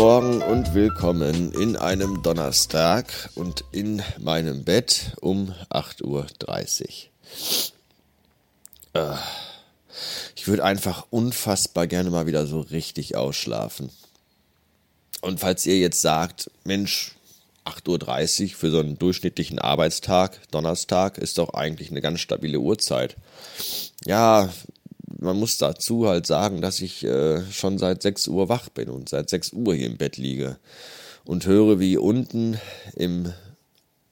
Morgen und willkommen in einem Donnerstag und in meinem Bett um 8.30 Uhr. Äh, ich würde einfach unfassbar gerne mal wieder so richtig ausschlafen. Und falls ihr jetzt sagt, Mensch, 8.30 Uhr für so einen durchschnittlichen Arbeitstag, Donnerstag, ist doch eigentlich eine ganz stabile Uhrzeit. Ja, man muss dazu halt sagen, dass ich äh, schon seit 6 Uhr wach bin und seit 6 Uhr hier im Bett liege und höre, wie unten im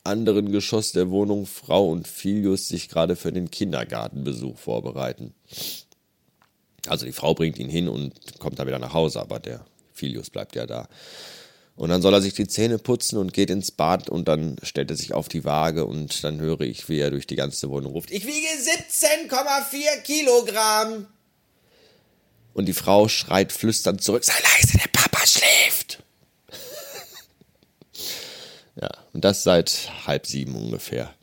anderen Geschoss der Wohnung Frau und Filius sich gerade für den Kindergartenbesuch vorbereiten. Also die Frau bringt ihn hin und kommt dann wieder nach Hause, aber der Filius bleibt ja da. Und dann soll er sich die Zähne putzen und geht ins Bad und dann stellt er sich auf die Waage und dann höre ich, wie er durch die ganze Wohnung ruft, ich wiege 17,4 Kilogramm. Und die Frau schreit flüsternd zurück, sei leise, der Papa schläft. ja, und das seit halb sieben ungefähr.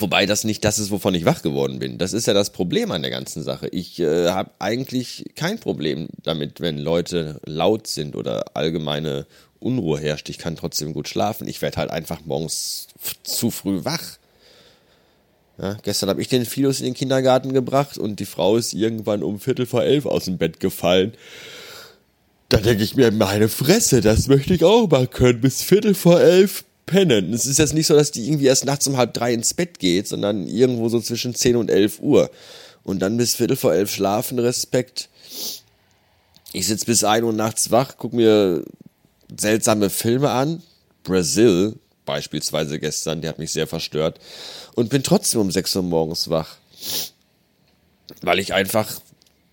Wobei das nicht das ist, wovon ich wach geworden bin. Das ist ja das Problem an der ganzen Sache. Ich äh, habe eigentlich kein Problem damit, wenn Leute laut sind oder allgemeine Unruhe herrscht. Ich kann trotzdem gut schlafen. Ich werde halt einfach morgens zu früh wach. Ja, gestern habe ich den Philus in den Kindergarten gebracht und die Frau ist irgendwann um Viertel vor elf aus dem Bett gefallen. Da denke ich mir, meine Fresse, das möchte ich auch mal können. Bis Viertel vor elf pennen. Es ist jetzt nicht so, dass die irgendwie erst nachts um halb drei ins Bett geht, sondern irgendwo so zwischen 10 und 11 Uhr. Und dann bis Viertel vor elf schlafen, Respekt. Ich sitze bis 1 Uhr nachts wach, gucke mir seltsame Filme an. Brazil beispielsweise gestern, die hat mich sehr verstört. Und bin trotzdem um 6 Uhr morgens wach. Weil ich einfach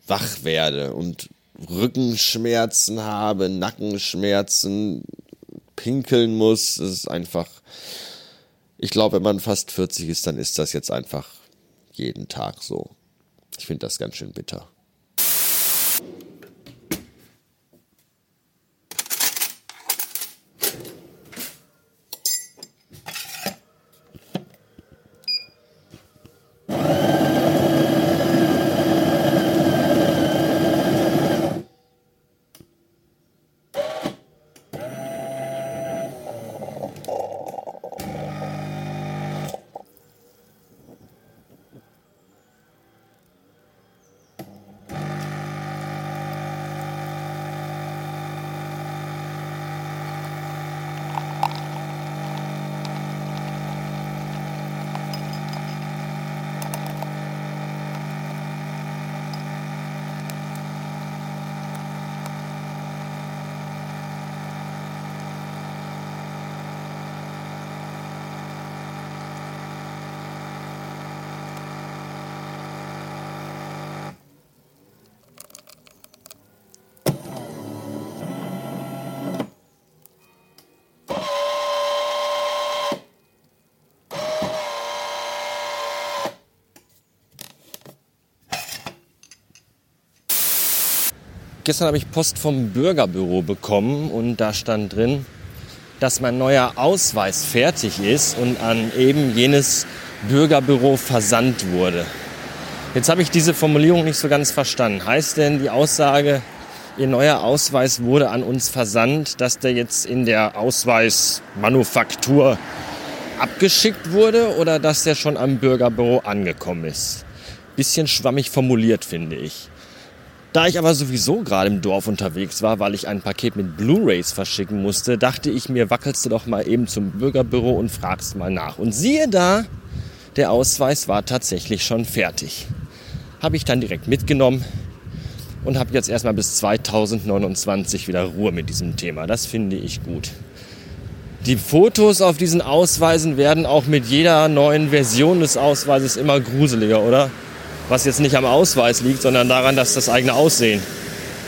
wach werde und Rückenschmerzen habe, Nackenschmerzen, pinkeln muss. Das ist einfach, ich glaube, wenn man fast 40 ist, dann ist das jetzt einfach jeden Tag so. Ich finde das ganz schön bitter. Gestern habe ich Post vom Bürgerbüro bekommen und da stand drin, dass mein neuer Ausweis fertig ist und an eben jenes Bürgerbüro versandt wurde. Jetzt habe ich diese Formulierung nicht so ganz verstanden. Heißt denn die Aussage, Ihr neuer Ausweis wurde an uns versandt, dass der jetzt in der Ausweismanufaktur abgeschickt wurde oder dass der schon am Bürgerbüro angekommen ist? Bisschen schwammig formuliert, finde ich. Da ich aber sowieso gerade im Dorf unterwegs war, weil ich ein Paket mit Blu-rays verschicken musste, dachte ich mir, wackelst du doch mal eben zum Bürgerbüro und fragst mal nach. Und siehe da, der Ausweis war tatsächlich schon fertig. Habe ich dann direkt mitgenommen und habe jetzt erstmal bis 2029 wieder Ruhe mit diesem Thema. Das finde ich gut. Die Fotos auf diesen Ausweisen werden auch mit jeder neuen Version des Ausweises immer gruseliger, oder? Was jetzt nicht am Ausweis liegt, sondern daran, dass das eigene Aussehen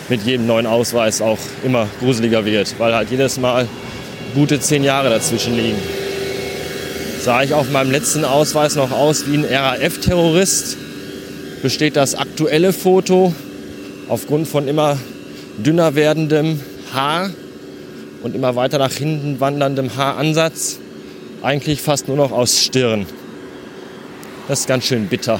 mit jedem neuen Ausweis auch immer gruseliger wird, weil halt jedes Mal gute zehn Jahre dazwischen liegen. Sah ich auf meinem letzten Ausweis noch aus wie ein RAF-Terrorist, besteht das aktuelle Foto aufgrund von immer dünner werdendem Haar und immer weiter nach hinten wanderndem Haaransatz eigentlich fast nur noch aus Stirn. Das ist ganz schön bitter.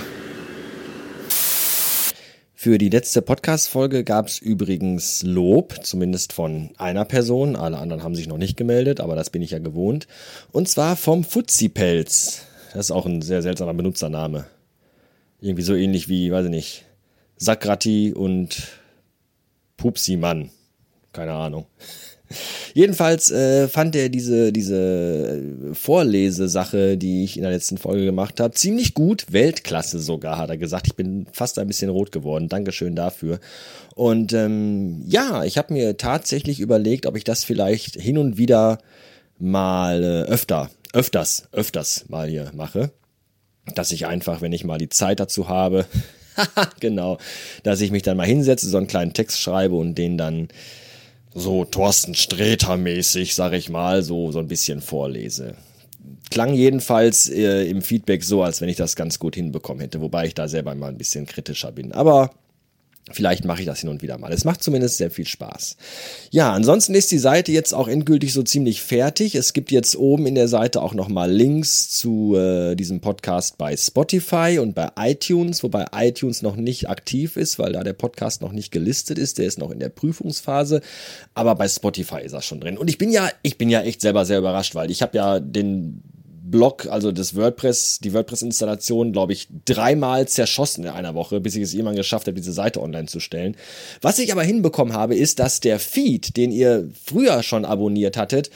Für die letzte Podcast-Folge gab es übrigens Lob, zumindest von einer Person. Alle anderen haben sich noch nicht gemeldet, aber das bin ich ja gewohnt. Und zwar vom Fuzzi-Pelz. Das ist auch ein sehr seltsamer Benutzername. Irgendwie so ähnlich wie, weiß ich nicht, Sakrati und Pupsi-Mann. Keine Ahnung. Jedenfalls äh, fand er diese, diese Vorlesesache, die ich in der letzten Folge gemacht habe, ziemlich gut. Weltklasse sogar, hat er gesagt. Ich bin fast ein bisschen rot geworden. Dankeschön dafür. Und ähm, ja, ich habe mir tatsächlich überlegt, ob ich das vielleicht hin und wieder mal äh, öfter, öfters, öfters mal hier mache. Dass ich einfach, wenn ich mal die Zeit dazu habe, genau, dass ich mich dann mal hinsetze, so einen kleinen Text schreibe und den dann so Thorsten Sträter-mäßig, sag ich mal, so, so ein bisschen vorlese. Klang jedenfalls äh, im Feedback so, als wenn ich das ganz gut hinbekommen hätte, wobei ich da selber mal ein bisschen kritischer bin. Aber Vielleicht mache ich das hin und wieder mal. Es macht zumindest sehr viel Spaß. Ja, ansonsten ist die Seite jetzt auch endgültig so ziemlich fertig. Es gibt jetzt oben in der Seite auch nochmal Links zu äh, diesem Podcast bei Spotify und bei iTunes, wobei iTunes noch nicht aktiv ist, weil da der Podcast noch nicht gelistet ist. Der ist noch in der Prüfungsphase. Aber bei Spotify ist er schon drin. Und ich bin ja, ich bin ja echt selber sehr überrascht, weil ich habe ja den Blog, also das WordPress, die WordPress-Installation, glaube ich, dreimal zerschossen in einer Woche, bis ich es irgendwann geschafft habe, diese Seite online zu stellen. Was ich aber hinbekommen habe, ist, dass der Feed, den ihr früher schon abonniert hattet,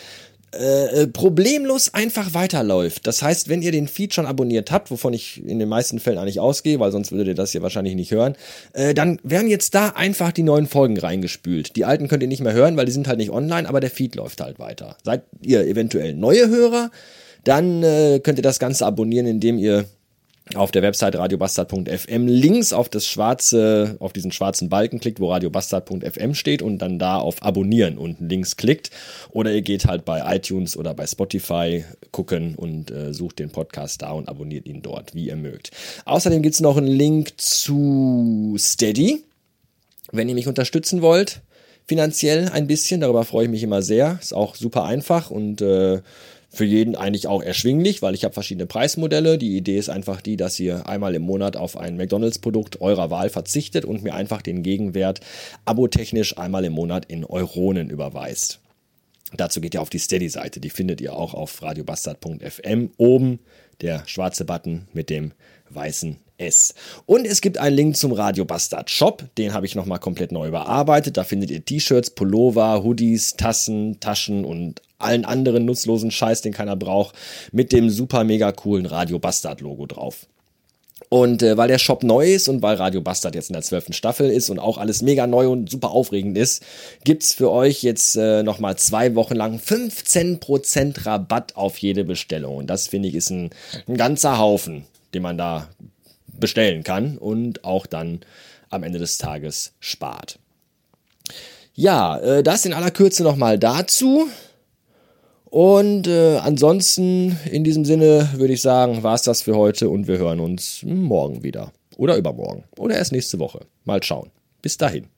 äh, äh, problemlos einfach weiterläuft. Das heißt, wenn ihr den Feed schon abonniert habt, wovon ich in den meisten Fällen eigentlich ausgehe, weil sonst würdet ihr das hier wahrscheinlich nicht hören, äh, dann werden jetzt da einfach die neuen Folgen reingespült. Die alten könnt ihr nicht mehr hören, weil die sind halt nicht online, aber der Feed läuft halt weiter. Seid ihr eventuell neue Hörer? Dann äh, könnt ihr das Ganze abonnieren, indem ihr auf der Website radiobastard.fm links auf das schwarze, auf diesen schwarzen Balken klickt, wo radiobastard.fm steht und dann da auf Abonnieren unten links klickt. Oder ihr geht halt bei iTunes oder bei Spotify gucken und äh, sucht den Podcast da und abonniert ihn dort, wie ihr mögt. Außerdem gibt's noch einen Link zu Steady, wenn ihr mich unterstützen wollt. Finanziell ein bisschen, darüber freue ich mich immer sehr. Ist auch super einfach und äh, für jeden eigentlich auch erschwinglich, weil ich habe verschiedene Preismodelle. Die Idee ist einfach die, dass ihr einmal im Monat auf ein McDonalds-Produkt eurer Wahl verzichtet und mir einfach den Gegenwert abotechnisch einmal im Monat in Euronen überweist. Dazu geht ihr auf die Steady-Seite. Die findet ihr auch auf radiobastard.fm. Oben der schwarze Button mit dem weißen S. Und es gibt einen Link zum Radio Bastard Shop. Den habe ich nochmal komplett neu überarbeitet. Da findet ihr T-Shirts, Pullover, Hoodies, Tassen, Taschen und allen anderen nutzlosen Scheiß, den keiner braucht, mit dem super mega coolen Radio Bastard Logo drauf. Und äh, weil der Shop neu ist und weil Radio Bastard jetzt in der zwölften Staffel ist und auch alles mega neu und super aufregend ist, gibt's für euch jetzt äh, nochmal zwei Wochen lang 15% Rabatt auf jede Bestellung. Und das finde ich ist ein, ein ganzer Haufen, den man da bestellen kann und auch dann am Ende des Tages spart. Ja, äh, das in aller Kürze nochmal dazu. Und äh, ansonsten, in diesem Sinne, würde ich sagen, war es das für heute und wir hören uns morgen wieder. Oder übermorgen. Oder erst nächste Woche. Mal schauen. Bis dahin.